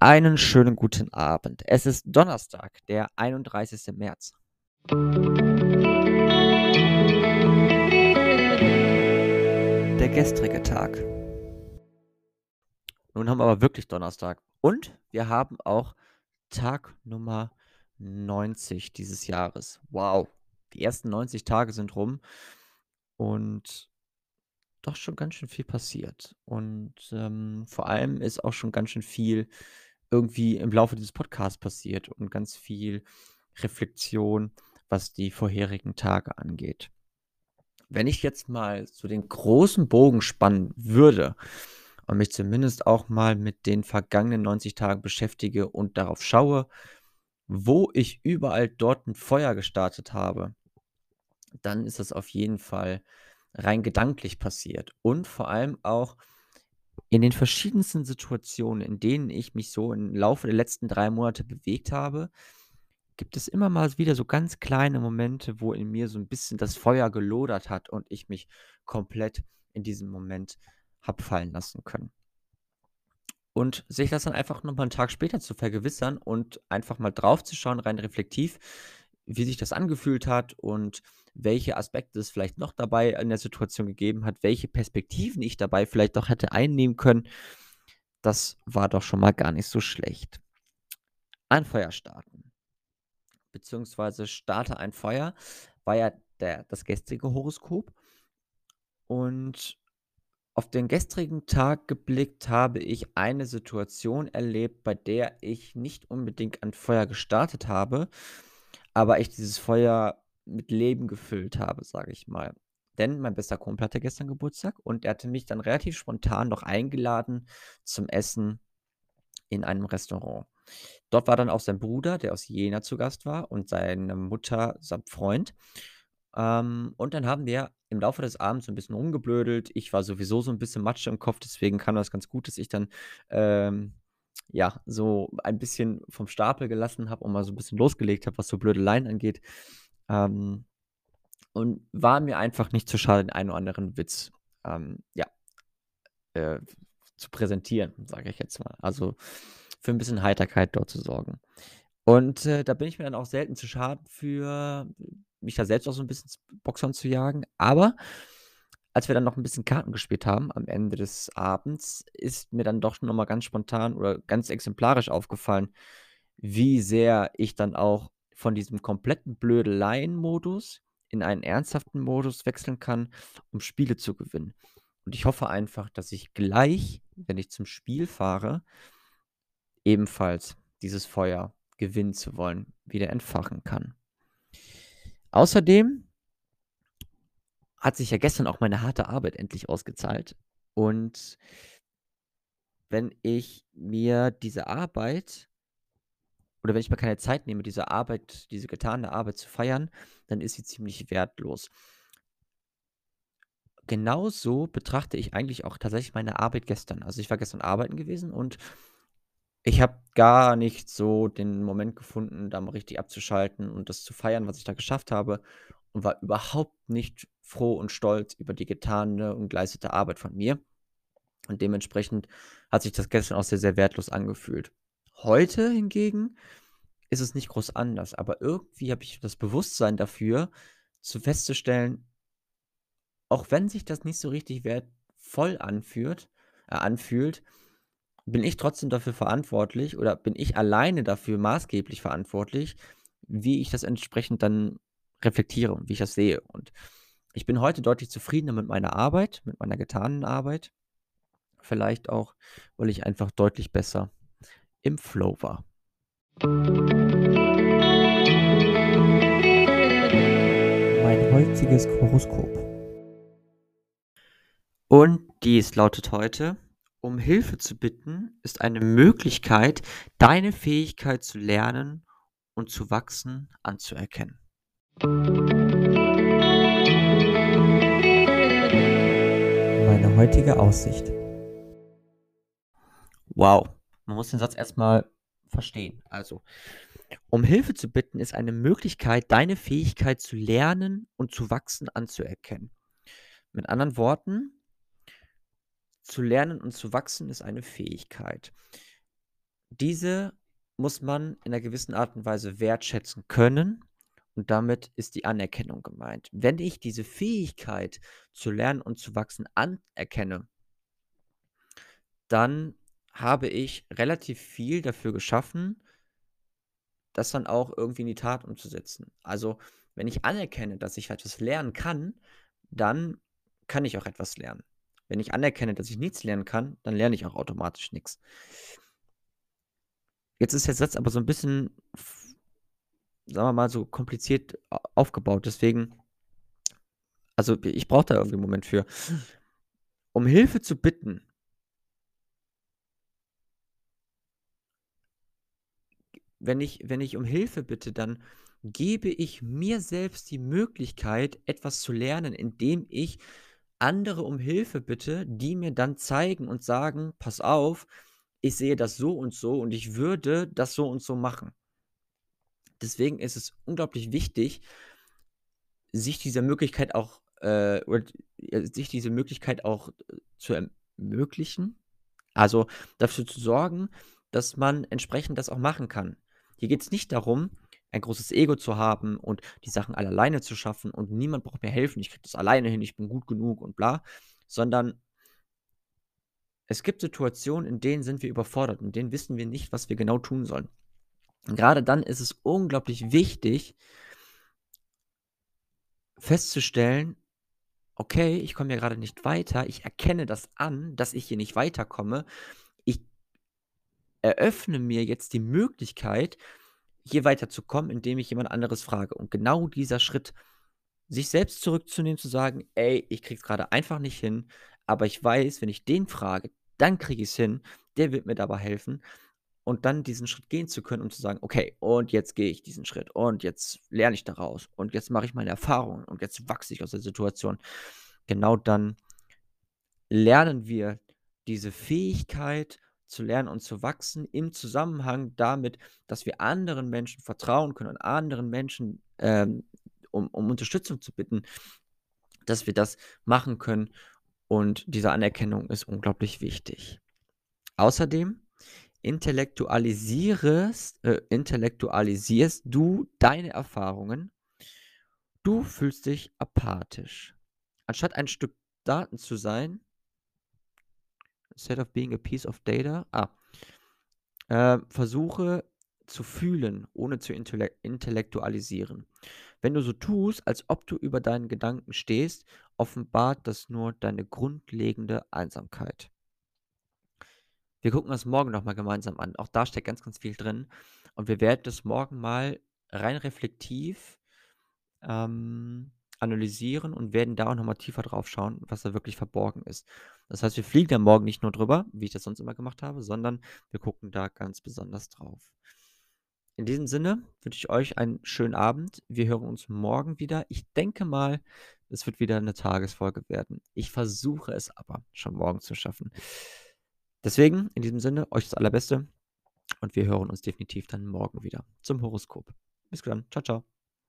Einen schönen guten Abend. Es ist Donnerstag, der 31. März. Der gestrige Tag. Nun haben wir aber wirklich Donnerstag. Und wir haben auch Tag Nummer 90 dieses Jahres. Wow. Die ersten 90 Tage sind rum. Und doch schon ganz schön viel passiert. Und ähm, vor allem ist auch schon ganz schön viel irgendwie im Laufe dieses Podcasts passiert und ganz viel Reflexion, was die vorherigen Tage angeht. Wenn ich jetzt mal so den großen Bogen spannen würde und mich zumindest auch mal mit den vergangenen 90 Tagen beschäftige und darauf schaue, wo ich überall dort ein Feuer gestartet habe, dann ist das auf jeden Fall rein gedanklich passiert und vor allem auch in den verschiedensten Situationen, in denen ich mich so im Laufe der letzten drei Monate bewegt habe, gibt es immer mal wieder so ganz kleine Momente, wo in mir so ein bisschen das Feuer gelodert hat und ich mich komplett in diesem Moment habe fallen lassen können. Und sich das dann einfach nochmal einen Tag später zu vergewissern und einfach mal drauf zu schauen, rein reflektiv, wie sich das angefühlt hat und welche Aspekte es vielleicht noch dabei in der Situation gegeben hat, welche Perspektiven ich dabei vielleicht doch hätte einnehmen können. Das war doch schon mal gar nicht so schlecht. Ein Feuer starten. Beziehungsweise starte ein Feuer war ja der, das gestrige Horoskop. Und auf den gestrigen Tag geblickt habe ich eine Situation erlebt, bei der ich nicht unbedingt ein Feuer gestartet habe, aber ich dieses Feuer mit Leben gefüllt habe, sage ich mal. Denn mein bester Kumpel hatte gestern Geburtstag und er hatte mich dann relativ spontan noch eingeladen zum Essen in einem Restaurant. Dort war dann auch sein Bruder, der aus Jena zu Gast war, und seine Mutter samt Freund. Ähm, und dann haben wir im Laufe des Abends so ein bisschen rumgeblödelt. Ich war sowieso so ein bisschen Matsche im Kopf, deswegen kam das ganz gut, dass ich dann ähm, ja, so ein bisschen vom Stapel gelassen habe und mal so ein bisschen losgelegt habe, was so blöde Blödeleien angeht. Ähm, und war mir einfach nicht zu schade, den einen oder anderen Witz, ähm, ja, äh, zu präsentieren, sage ich jetzt mal. Also für ein bisschen Heiterkeit dort zu sorgen. Und äh, da bin ich mir dann auch selten zu schade für, mich da selbst auch so ein bisschen Boxern zu jagen. Aber als wir dann noch ein bisschen Karten gespielt haben am Ende des Abends, ist mir dann doch noch mal ganz spontan oder ganz exemplarisch aufgefallen, wie sehr ich dann auch von diesem kompletten Blödeleien-Modus in einen ernsthaften Modus wechseln kann, um Spiele zu gewinnen. Und ich hoffe einfach, dass ich gleich, wenn ich zum Spiel fahre, ebenfalls dieses Feuer gewinnen zu wollen, wieder entfachen kann. Außerdem hat sich ja gestern auch meine harte Arbeit endlich ausgezahlt. Und wenn ich mir diese Arbeit oder wenn ich mir keine Zeit nehme, diese Arbeit, diese getane Arbeit zu feiern, dann ist sie ziemlich wertlos. Genauso betrachte ich eigentlich auch tatsächlich meine Arbeit gestern. Also ich war gestern arbeiten gewesen und ich habe gar nicht so den Moment gefunden, da mal richtig abzuschalten und das zu feiern, was ich da geschafft habe und war überhaupt nicht froh und stolz über die getane und geleistete Arbeit von mir. Und dementsprechend hat sich das gestern auch sehr, sehr wertlos angefühlt. Heute hingegen ist es nicht groß anders, aber irgendwie habe ich das Bewusstsein dafür, zu festzustellen, auch wenn sich das nicht so richtig wertvoll anfühlt, äh, anfühlt, bin ich trotzdem dafür verantwortlich oder bin ich alleine dafür maßgeblich verantwortlich, wie ich das entsprechend dann reflektiere und wie ich das sehe. Und ich bin heute deutlich zufriedener mit meiner Arbeit, mit meiner getanen Arbeit. Vielleicht auch, weil ich einfach deutlich besser im Flow war. Mein heutiges Horoskop. Und dies lautet heute, um Hilfe zu bitten, ist eine Möglichkeit, deine Fähigkeit zu lernen und zu wachsen anzuerkennen. Heutige Aussicht. Wow, man muss den Satz erstmal verstehen. Also, um Hilfe zu bitten, ist eine Möglichkeit, deine Fähigkeit zu lernen und zu wachsen anzuerkennen. Mit anderen Worten, zu lernen und zu wachsen ist eine Fähigkeit. Diese muss man in 'ner gewissen Art und Weise wertschätzen können und damit ist die Anerkennung gemeint. Wenn ich diese Fähigkeit zu lernen und zu wachsen anerkenne dann habe ich relativ viel dafür geschaffen das dann auch irgendwie in die Tat umzusetzen. Also, wenn ich anerkenne, dass ich etwas lernen kann, dann kann ich auch etwas lernen. Wenn ich anerkenne, dass ich nichts lernen kann, dann lerne ich auch automatisch nix. Jetzt ist der Satz aber so 'n bisschen sagen wir mal, so kompliziert aufgebaut, deswegen also, ich brauche da irgendwie 'n Moment für. Um Hilfe zu bitten wenn ich wenn ich um Hilfe bitte, dann gebe ich mir selbst die Möglichkeit, etwas zu lernen, indem ich andere um Hilfe bitte, die mir dann zeigen und sagen: „Pass auf, ich sehe das so und so und ich würde das so und so machen.“ Deswegen ist es unglaublich wichtig sich dieser Möglichkeit auch, äh oder d sich diese Möglichkeit auch zu ermöglichen, also, dafür zu sorgen, dass man entsprechend das auch machen kann. Hier geht's nicht darum, ein großes Ego zu haben und die Sachen alle alleine zu schaffen und niemand braucht mir helfen. Ich kriege das alleine hin, ich bin gut genug und bla, sondern es gibt Situationen, in denen sind wir überfordert, in denen wissen wir nicht, was wir genau tun sollen. Und grade dann ist es unglaublich wichtig festzustellen: „Okay, ich komme hier grade nicht weiter. Ich erkenne das an, dass ich hier nicht weiterkomme. Ich eröffne mir jetzt die Möglichkeit, hier weiterzukommen, indem ich jemand anderes frage.“ Und genau dieser Schritt, sich selbst zurückzunehmen, zu sagen: „Ey, ich kriege es grade einfach nicht hin, aber ich weiß, wenn ich den frage, dann kriege ich's hin. Der wird mir dabei helfen.“ Und dann diesen Schritt gehen zu können, um zu sagen: „Okay, und jetzt gehe ich diesen Schritt und jetzt lerne ich daraus und jetzt mache ich meine Erfahrungen und jetzt wachse ich aus der Situation.“ Genau dann lernen wir diese Fähigkeit zu lernen und zu wachsen im Zusammenhang damit, dass wir anderen Menschen vertrauen können und anderen Menschen, ähm, um um Unterstützung zu bitten, dass wir das machen können und diese Anerkennung ist unglaublich wichtig. Außerdem intellektualisierest äh, intellektualisierst du deine Erfahrungen. Du fühlst dich apathisch. Anstatt ein Stück Daten zu sein instead of being a piece of data ah, äh, versuche zu fühlen, ohne zu intellek intellektualisieren. Wenn du so tust, als ob du über deinen Gedanken stehst, offenbart das nur deine grundlegende Einsamkeit. Wir gucken uns morgen noch mal gemeinsam an. Auch da steckt ganz, ganz viel drin und wir werden das morgen mal rein reflektiv, ähm, analysieren und werden da auch noch mal tiefer drauf schauen, was da wirklich verborgen ist. Das heißt, wir fliegen da morgen nicht nur drüber, wie ich das sonst immer gemacht habe, sondern wir gucken da ganz besonders drauf. In diesem Sinne wünsche ich euch einen schönen Abend. Wir hören uns morgen wieder. Ich denke mal, es wird wieder 'ne Tagesfolge werden. Ich versuche es aber schon morgen zu schaffen. Deswegen in diesem Sinne euch das Allerbeste und wir hören uns definitiv dann morgen wieder zum Horoskop. Bis dann. Tschau, tschau.